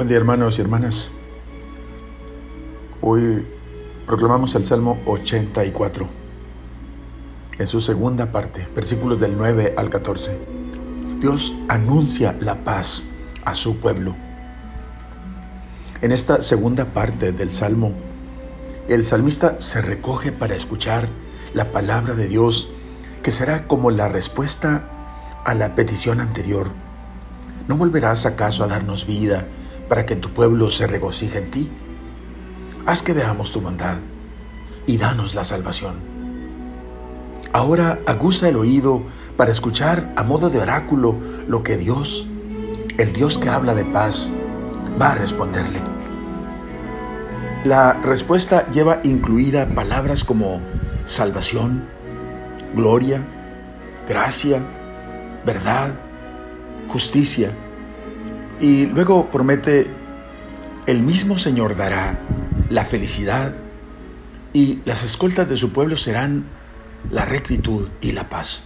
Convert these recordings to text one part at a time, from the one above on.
Buen día hermanos y hermanas. Hoy proclamamos el Salmo 84, en su segunda parte, versículos del 9 al 14. Dios anuncia la paz a su pueblo. En esta segunda parte del Salmo, el salmista se recoge para escuchar la palabra de Dios, que será como la respuesta a la petición anterior. ¿No volverás acaso a darnos vida? Para que tu pueblo se regocije en ti. Haz que veamos tu bondad y danos la salvación. Ahora aguza el oído para escuchar a modo de oráculo lo que Dios, el Dios que habla de paz, va a responderle. La respuesta lleva incluida palabras como salvación, gloria, gracia, verdad, justicia, y luego promete, el mismo Señor dará la felicidad y las escoltas de su pueblo serán la rectitud y la paz.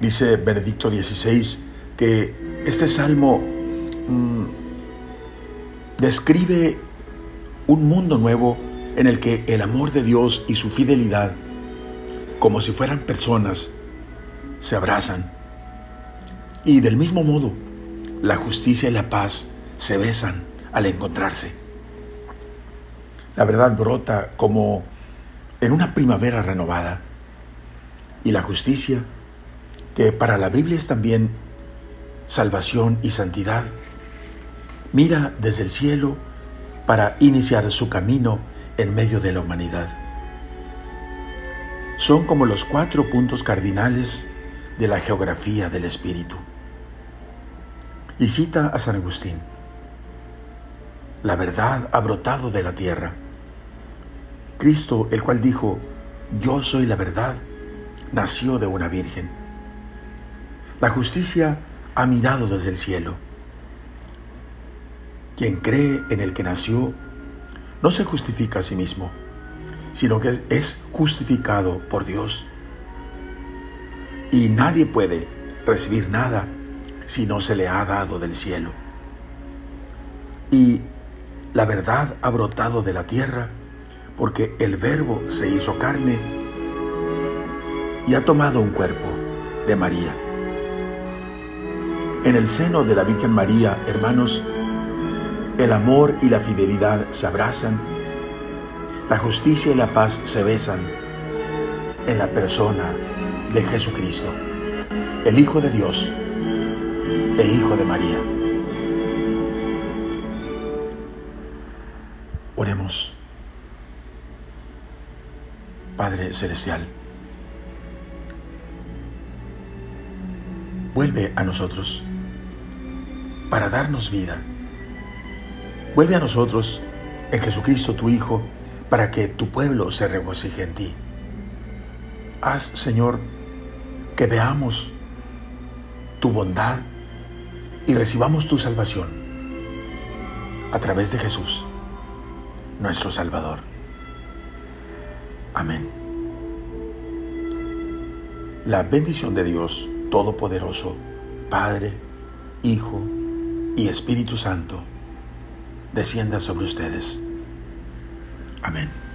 Dice Benedicto XVI que este salmo mm, describe un mundo nuevo en el que el amor de Dios y su fidelidad, como si fueran personas, se abrazan y del mismo modo, la justicia y la paz se besan al encontrarse. La verdad brota como en una primavera renovada. Y la justicia, que para la Biblia es también salvación y santidad, mira desde el cielo para iniciar su camino en medio de la humanidad. Son como los cuatro puntos cardinales de la geografía del Espíritu. Y cita a San Agustín. La verdad ha brotado de la tierra. Cristo, el cual dijo, yo soy la verdad, nació de una virgen. La justicia ha mirado desde el cielo. Quien cree en el que nació no se justifica a sí mismo, sino que es justificado por Dios. Y nadie puede recibir nada si no se le ha dado del cielo. Y la verdad ha brotado de la tierra porque el verbo se hizo carne y ha tomado un cuerpo de María. En el seno de la Virgen María, hermanos, el amor y la fidelidad se abrazan, la justicia y la paz se besan en la persona de Jesucristo, el Hijo de Dios, e Hijo de María. Oremos. Padre Celestial, vuelve a nosotros para darnos vida. Vuelve a nosotros en Jesucristo tu Hijo para que tu pueblo se regocije en ti. Haz, Señor, que veamos tu bondad y recibamos tu salvación a través de Jesús, nuestro Salvador. Amén. La bendición de Dios Todopoderoso, Padre, Hijo y Espíritu Santo, descienda sobre ustedes. Amén.